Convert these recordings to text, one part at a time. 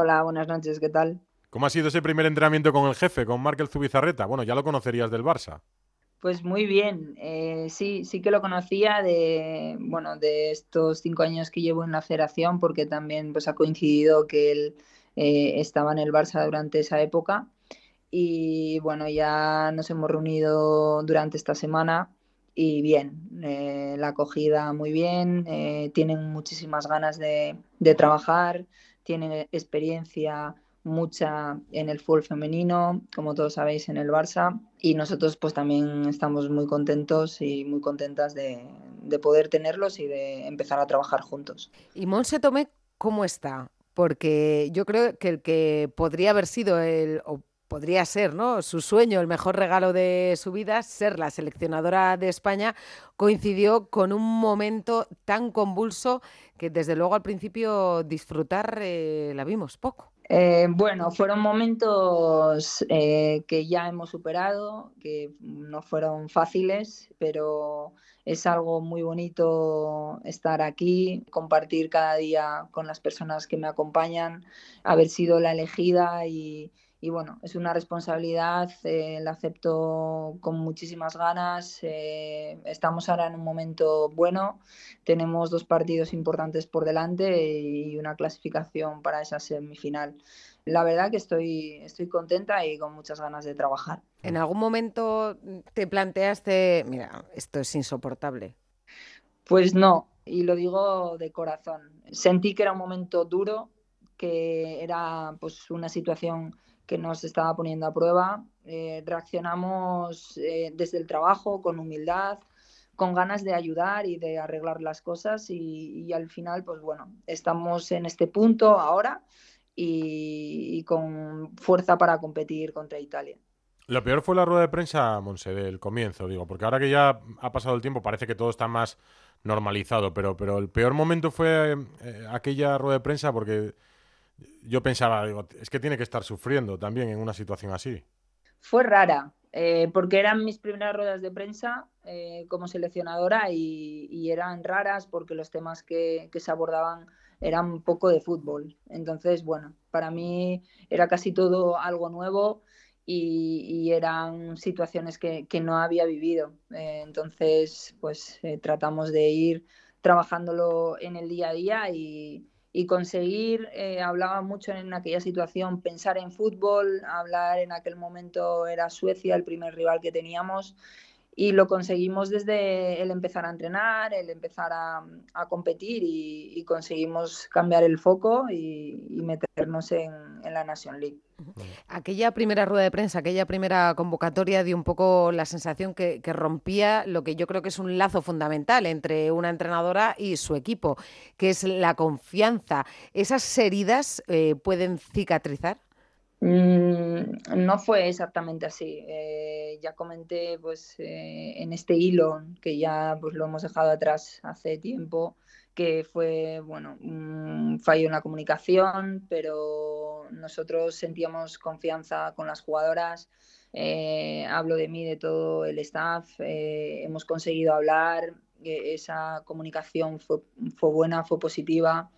Hola, buenas noches, ¿qué tal? ¿Cómo ha sido ese primer entrenamiento con el jefe, con Markel Zubizarreta? Bueno, ya lo conocerías del Barça. Pues muy bien, eh, sí, sí que lo conocía de, bueno, de estos cinco años que llevo en la federación, porque también pues, ha coincidido que él eh, estaba en el Barça durante esa época. Y bueno, ya nos hemos reunido durante esta semana y bien, eh, la acogida muy bien, tienen muchísimas ganas de, de trabajar, tienen experiencia mucha en el fútbol femenino, como todos sabéis, en el Barça. Y nosotros pues también estamos muy contentos y muy contentas de, poder tenerlos y de empezar a trabajar juntos. ¿Y Monse Tomé cómo está? Porque yo creo que el que podría haber sido el, podría ser, ¿no? Su sueño, el mejor regalo de su vida, ser la seleccionadora de España, coincidió con un momento tan convulso que desde luego al principio disfrutar eh, la vimos poco. Eh, bueno, fueron momentos eh, que ya hemos superado, que no fueron fáciles, pero es algo muy bonito estar aquí, compartir cada día con las personas que me acompañan, haber sido la elegida y, y bueno, es una responsabilidad, eh, la acepto con muchísimas ganas. Eh, estamos ahora en un momento bueno, tenemos dos partidos importantes por delante y una clasificación para esa semifinal. La verdad que estoy, estoy contenta y con muchas ganas de trabajar. ¿En algún momento te planteaste, mira, esto es insoportable? Pues no, y lo digo de corazón. Sentí que era un momento duro, que era pues una situación que nos estaba poniendo a prueba. Eh, reaccionamos eh, desde el trabajo con humildad, con ganas de ayudar y de arreglar las cosas y, al final, pues bueno, estamos en este punto ahora y, con fuerza para competir contra Italia. Lo peor fue la rueda de prensa, Monse, del comienzo, digo, porque ahora que ya ha pasado el tiempo parece que todo está más normalizado, pero, pero el peor momento fue eh, aquella rueda de prensa porque yo pensaba, es que tiene que estar sufriendo también en una situación así. Fue rara, eh, porque eran mis primeras ruedas de prensa eh, como seleccionadora y, eran raras porque los temas que, se abordaban eran poco de fútbol. Entonces, bueno, para mí era casi todo algo nuevo y, eran situaciones que, no había vivido. Eh, entonces, pues tratamos de ir trabajándolo en el día a día y, y conseguir, eh, hablaba mucho en aquella situación, pensar en fútbol, hablar en aquel momento era Suecia el primer rival que teníamos y lo conseguimos desde el empezar a entrenar, el empezar a, competir y, conseguimos cambiar el foco y, meternos en, la Nation League. Aquella primera rueda de prensa, aquella primera convocatoria dio un poco la sensación que, rompía lo que yo creo que es un lazo fundamental entre una entrenadora y su equipo, que es la confianza. ¿Esas heridas eh, pueden cicatrizar? Mm, no fue exactamente así. Eh, ya comenté pues, eh, en este hilo, que ya pues, lo hemos dejado atrás hace tiempo, que fue bueno, un fallo en la comunicación, pero nosotros sentíamos confianza con las jugadoras. Eh, hablo de mí, de todo el staff. hemos conseguido hablar. esa comunicación fue, fue buena, fue positiva.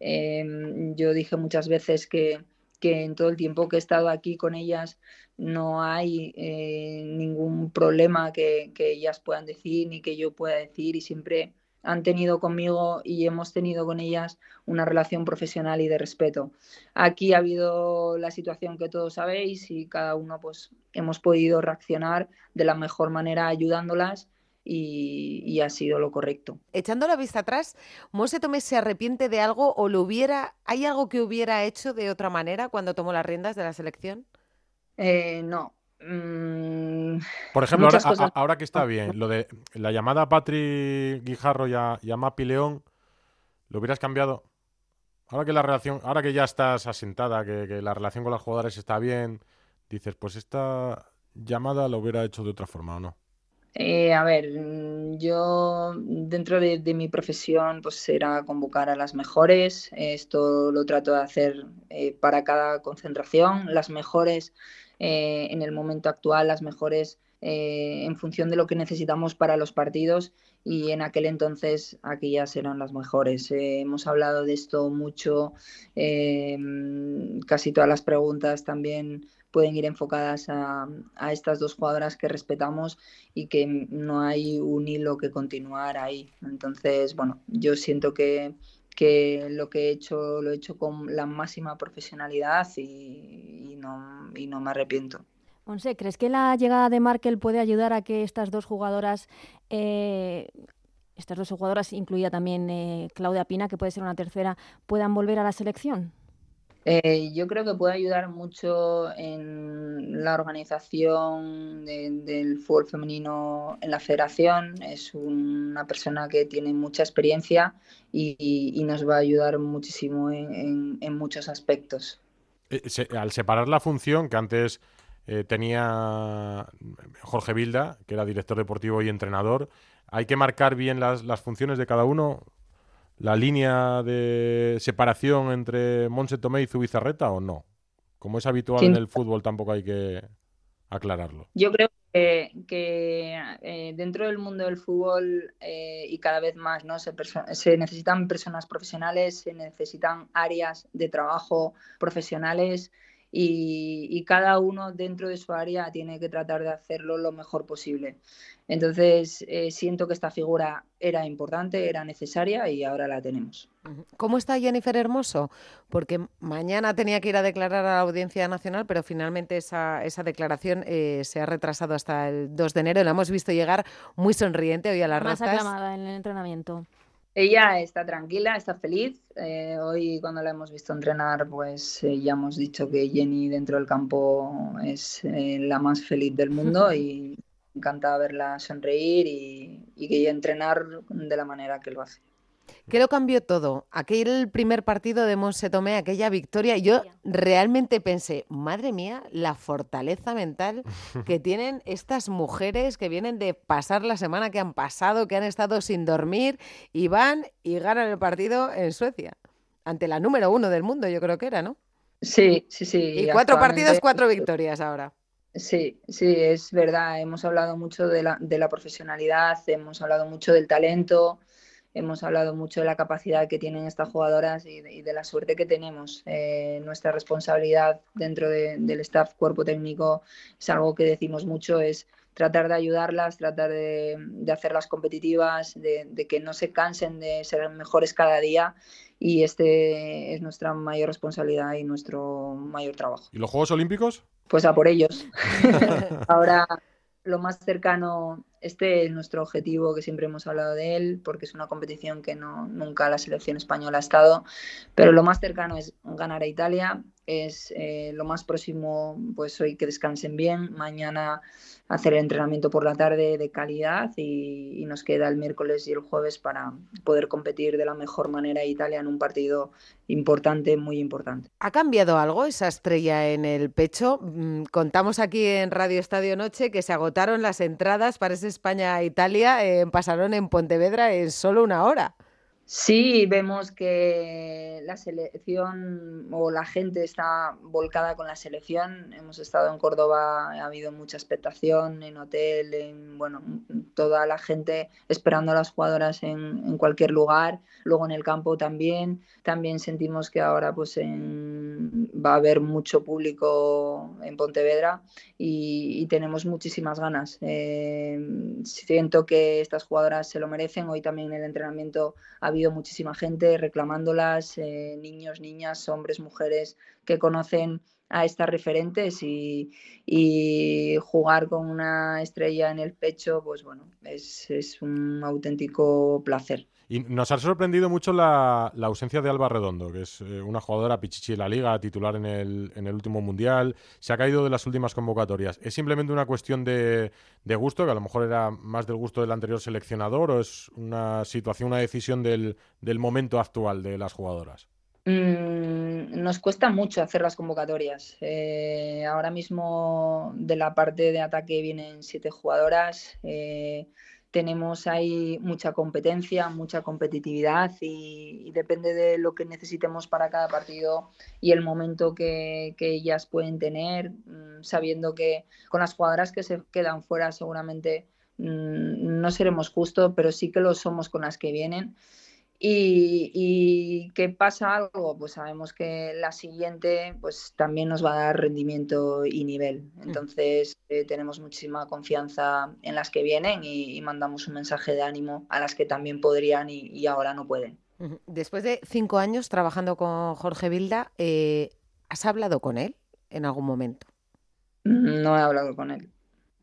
yo dije muchas veces que que en todo el tiempo que he estado aquí con ellas no hay eh, ningún problema que, ellas puedan decir ni que yo pueda decir y siempre han tenido conmigo y hemos tenido con ellas una relación profesional y de respeto. Aquí ha habido la situación que todos sabéis y cada uno pues hemos podido reaccionar de la mejor manera ayudándolas y, ha sido lo correcto. Echando la vista atrás, ¿Monse Tomé se arrepiente de algo o lo hubiera, hay algo que hubiera hecho de otra manera cuando tomó las riendas de la selección? Eh, no. Mm, Por ejemplo, ahora, que está bien, lo de la llamada a Patri Guijarro y a, Mapi León, ¿lo hubieras cambiado? Ahora que la relación, ahora que ya estás asentada, que, que la relación con las jugadoras está bien, dices, pues esta llamada lo hubiera hecho de otra forma o no. Eh, a ver, yo dentro de, mi profesión pues era convocar a las mejores, esto lo trato de hacer eh, para cada concentración, las mejores eh, en el momento actual, las mejores en función de lo que necesitamos para los partidos. Y en aquel entonces aquellas eran las mejores. hemos hablado de esto mucho casi todas las preguntas también pueden ir enfocadas a, estas dos jugadoras que respetamos y que no hay un hilo que continuar ahí. Entonces, bueno, yo siento que, que lo que he hecho lo he hecho con la máxima profesionalidad y, no, y no me arrepiento. Monse, ¿crees que la llegada de Markel puede ayudar a que estas dos jugadoras eh, estas dos jugadoras, incluida también eh, Claudia Pina, que puede ser una tercera, puedan volver a la selección? Eh, yo creo que puede ayudar mucho en la organización del fútbol femenino en la federación. Es una persona que tiene mucha experiencia y, nos va a ayudar muchísimo en, muchos aspectos. Eh, al separar la función que antes tenía Jorge Vilda, que era director deportivo y entrenador, hay que marcar bien las funciones de cada uno la línea de separación entre Monse Tomé y Zubizarreta o no? Como es habitual en el fútbol, tampoco hay que aclararlo. Yo creo que, eh, dentro del mundo del fútbol eh, y cada vez más ¿no? Se, se, necesitan personas profesionales, se necesitan áreas de trabajo profesionales y, cada uno dentro de su área tiene que tratar de hacerlo lo mejor posible. Entonces, eh, siento que esta figura era importante, era necesaria y ahora la tenemos. ¿Cómo está Jennifer Hermoso? Porque mañana tenía que ir a declarar a la Audiencia Nacional, pero finalmente esa, esa declaración eh, se ha retrasado hasta el 2 de enero. La hemos visto llegar muy sonriente hoy a las Más aclamada en el entrenamiento. Ella está tranquila, está feliz. Eh, hoy cuando la hemos visto entrenar, pues eh, ya hemos dicho que Jenny dentro del campo es eh, la más feliz del mundo y encanta verla sonreír y, y entrenar de la manera que lo hace. ¿Qué lo cambió todo? Aquel primer partido de Monse Tomé, aquella victoria, yo realmente pensé, madre mía, la fortaleza mental que tienen estas mujeres que vienen de pasar la semana que han pasado, que han estado sin dormir y van y ganan el partido en Suecia, ante la número uno del mundo, yo creo que era, ¿no? Sí, sí, sí. Y cuatro partidos, cuatro victorias ahora. Sí, sí, es verdad. Hemos hablado mucho de la, de la profesionalidad, hemos hablado mucho del talento, hemos hablado mucho de la capacidad que tienen estas jugadoras y de, la suerte que tenemos. Eh, nuestra responsabilidad dentro del staff cuerpo técnico es algo que decimos mucho, es tratar de ayudarlas, tratar de, hacerlas competitivas, de, que no se cansen de ser mejores cada día y este es nuestra mayor responsabilidad y nuestro mayor trabajo. ¿Y los Juegos Olímpicos? Pues a por ellos. Ahora lo más cercano, este es nuestro objetivo, que siempre hemos hablado de él, porque es una competición que no, nunca la selección española ha estado, pero lo más cercano es ganar a Italia, es eh, lo más próximo, pues hoy que descansen bien, mañana hacer el entrenamiento por la tarde de calidad y, nos queda el miércoles y el jueves para poder competir de la mejor manera Italia en un partido importante, muy importante. ¿Ha cambiado algo esa estrella en el pecho? Mm, contamos aquí en Radio Estadio Noche que se agotaron las entradas para ese España-Italia, eh, pasaron en Pontevedra en solo una hora. Sí, vemos que la selección o la gente está volcada con la selección. Hemos estado en Córdoba, ha habido mucha expectación en hotel, en bueno, toda la gente esperando a las jugadoras en, cualquier lugar. Luego en el campo también. También sentimos que ahora pues va a haber mucho público en Pontevedra y, tenemos muchísimas ganas. Eh, siento que estas jugadoras se lo merecen. Hoy también en el entrenamiento ha habido muchísima gente reclamándolas, eh, niños, niñas, hombres, mujeres que conocen a estas referentes y, jugar con una estrella en el pecho, pues bueno, es, es un auténtico placer. Y nos ha sorprendido mucho la, ausencia de Alba Redondo, que es eh, una jugadora pichichi de la liga, titular en el, en el, último mundial. Se ha caído de las últimas convocatorias. ¿Es simplemente una cuestión de, gusto, que a lo mejor era más del gusto del anterior seleccionador, o es una situación, una decisión del, momento actual de las jugadoras? Mm, nos cuesta mucho hacer las convocatorias. Eh, ahora mismo de la parte de ataque vienen siete jugadoras. Eh, tenemos ahí mucha competencia, mucha competitividad y, depende de lo que necesitemos para cada partido y el momento que, ellas pueden tener, mm, sabiendo que con las jugadoras que se quedan fuera seguramente mm, no seremos justos, pero sí que lo somos con las que vienen. Y, que pasa algo, pues sabemos que la siguiente pues también nos va a dar rendimiento y nivel. Mm. Entonces eh, tenemos muchísima confianza en las que vienen y, mandamos un mensaje de ánimo a las que también podrían y, ahora no pueden. Después de cinco años trabajando con Jorge Vilda, eh, ¿has hablado con él en algún momento? No he hablado con él.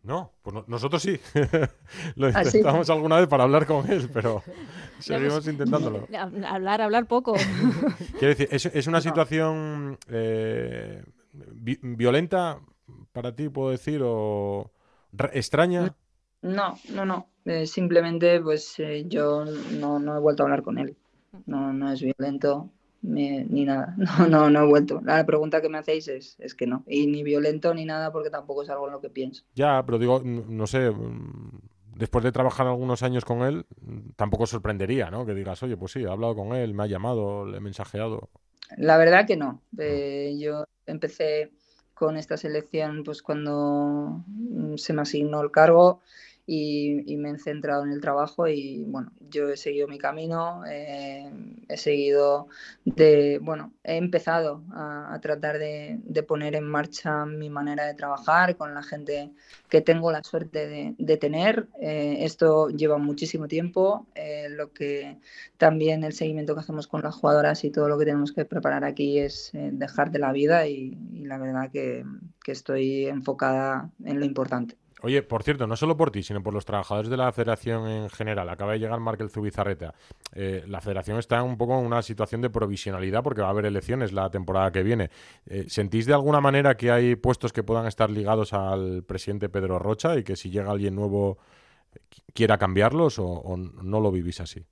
No, pues nosotros sí. Lo ¿Ah, intentamos alguna vez para hablar con él, pero seguimos intentándolo. Hablar, hablar poco. Quiero decir, ¿es, una situación eh, violenta para ti, puedo decir, o extraña? No, no, no. Eh, simplemente, pues eh, yo no, no he vuelto a hablar con él. No, no es violento ni nada. No, no, no he vuelto. La pregunta que me hacéis es, es que no. Y ni violento ni nada porque tampoco es algo en lo que pienso. Ya, pero digo, no sé, mm, después de trabajar algunos años con él, tampoco sorprendería, ¿no? Que digas, oye, pues sí, he hablado con él, me ha llamado, le he mensajeado. La verdad que no. Eh, yo empecé con esta selección pues cuando mm, se me asignó el cargo y, me he centrado en el trabajo y bueno, yo he seguido mi camino, eh, he seguido de, bueno, he empezado a, tratar de, poner en marcha mi manera de trabajar con la gente que tengo la suerte de, tener. Eh, esto lleva muchísimo tiempo, eh, lo que también el seguimiento que hacemos con las jugadoras y todo lo que tenemos que preparar aquí es dejar de la vida y, la verdad que estoy enfocada en lo importante. Oye, por cierto, no solo por ti, sino por los trabajadores de la federación en general. Acaba de llegar Markel Zubizarreta. Eh, la federación está un poco en una situación de provisionalidad porque va a haber elecciones la temporada que viene. Eh, ¿Sentís de alguna manera que hay puestos que puedan estar ligados al presidente Pedro Rocha y que si llega alguien nuevo quiera cambiarlos o no lo vivís así?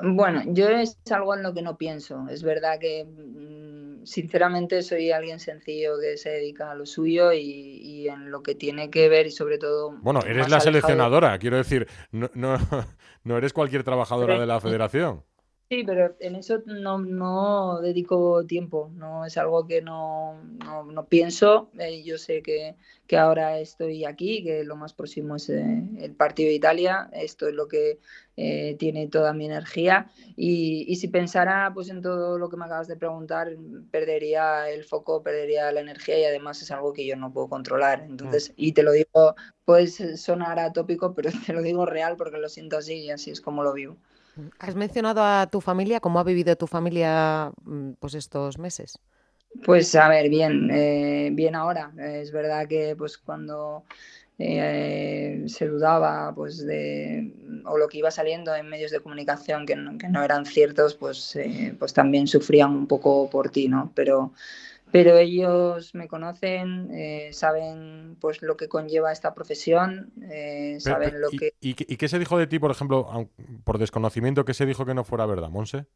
Bueno, yo es algo en lo que no pienso. Es verdad que, mm, sinceramente, soy alguien sencillo que se dedica a lo suyo y, en lo que tiene que ver y sobre todo... Bueno, eres la seleccionadora, quiero decir, no, no, no, eres cualquier trabajadora de la federación. Sí, pero en eso no, no dedico tiempo, no es algo que no, no, pienso. Eh, yo sé que, que, ahora estoy aquí, que lo más próximo es eh, el partido de Italia, esto es lo que eh, tiene toda mi energía y, y, si pensara pues en todo lo que me acabas de preguntar, perdería el foco, perdería la energía y además es algo que yo no puedo controlar. Entonces, mm. y te lo digo, puedes sonar atópico, pero te lo digo real porque lo siento así y así es como lo vivo. ¿Has mencionado a tu familia? ¿Cómo ha vivido tu familia mm, pues estos meses? Pues a ver, bien, eh, bien ahora. Es verdad que pues cuando eh, se dudaba pues de o lo que iba saliendo en medios de comunicación que no, eran ciertos, pues, eh, pues también sufrían un poco por ti, ¿no? Pero pero ellos me conocen, eh, saben pues lo que conlleva esta profesión, eh, saben lo que... ¿y, qué se dijo de ti, por ejemplo, por desconocimiento, qué se dijo que no fuera verdad, Monse?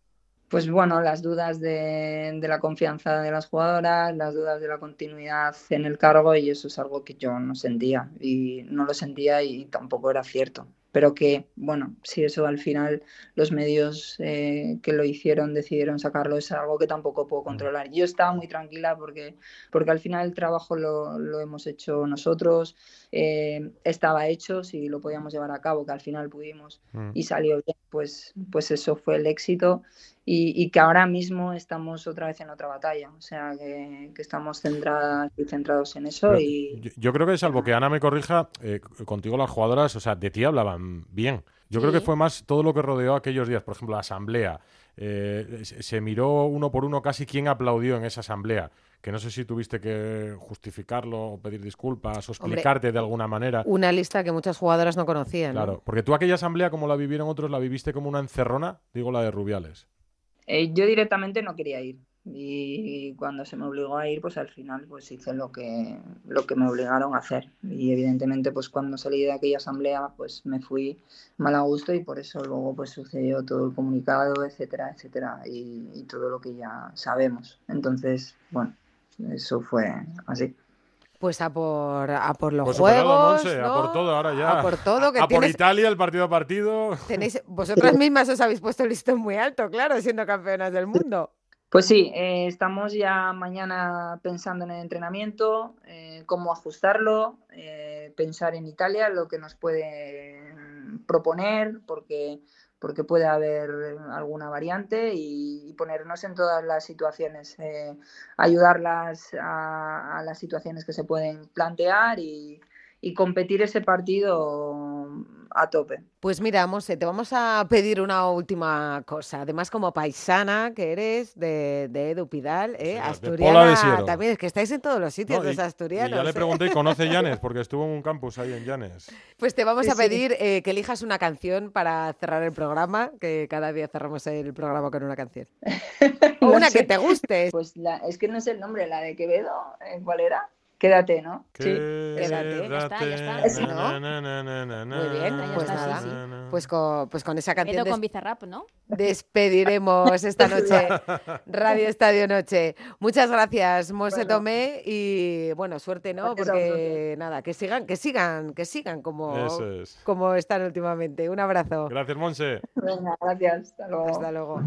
Pues bueno, las dudas de, de, la confianza de las jugadoras, las dudas de la continuidad en el cargo y eso es algo que yo no sentía y no lo sentía y tampoco era cierto pero que, bueno, si eso al final los medios eh, que lo hicieron decidieron sacarlo, es algo que tampoco puedo controlar. Yo estaba muy tranquila porque, porque al final el trabajo lo, lo hemos hecho nosotros, eh, estaba hecho, si lo podíamos llevar a cabo, que al final pudimos mm. y salió bien, pues, pues eso fue el éxito y, que ahora mismo estamos otra vez en otra batalla, o sea que, estamos centradas y centrados en eso. y... Yo, creo que salvo que Ana me corrija, eh, contigo las jugadoras, o sea, de ti hablaban bien. Yo creo que fue más todo lo que rodeó aquellos días, por ejemplo, la asamblea. Eh, se miró uno por uno casi quién aplaudió en esa asamblea que no sé si tuviste que justificarlo o pedir disculpas o explicarte de alguna manera. Una lista que muchas jugadoras no conocían. Claro, porque tú aquella asamblea, como la vivieron otros, la viviste como una encerrona, digo la de Rubiales. Eh, yo directamente no quería ir y cuando se me obligó a ir, pues al final pues hice lo que, lo que me obligaron a hacer. Y evidentemente pues cuando salí de aquella asamblea pues me fui mal a gusto y por eso luego pues sucedió todo el comunicado, etcétera, etcétera, y, todo lo que ya sabemos. Entonces, bueno, eso fue así. Pues a por, a por los pues juegos. A por todo, ahora ya. A por todo. Que a por Italia, el partido a partido. Tenéis, vosotras mismas os habéis puesto el listón muy alto, claro, siendo campeonas del mundo. Pues sí, eh, estamos ya mañana pensando en el entrenamiento, eh, cómo ajustarlo, eh, pensar en Italia, lo que nos puede proponer, porque porque puede haber alguna variante y, ponernos en todas las situaciones, eh, ayudarlas a, las situaciones que se pueden plantear y, y competir ese partido a tope. Pues mira, Monse, te vamos a pedir una última cosa. Además, como paisana que eres de, de Edu Pidal, ¿eh? Asturiana también, es que estáis en todos los sitios los asturianos. Y ya le ¿eh? pregunté, ¿conoce Llanes? Porque estuvo en un campus ahí en Llanes. Pues te vamos a pedir eh, que elijas una canción para cerrar el programa, que cada día cerramos el programa con una canción. o una que te guste. Pues la, es que no sé el nombre, la de Quevedo, ¿cuál era? Quédate, ¿no? sí, quédate. Ya está, ya está. Muy bien, pues nada. Pues, con, pues con esa canción. Des... con Bizarrap, ¿no? Despediremos esta noche Radio Estadio Noche. Muchas gracias, Monse Tomé, y bueno, suerte, ¿no? Porque nada, que sigan, que sigan, que sigan como, como están últimamente. Un abrazo. Gracias, Monse. Venga, gracias. Hasta luego. Hasta luego.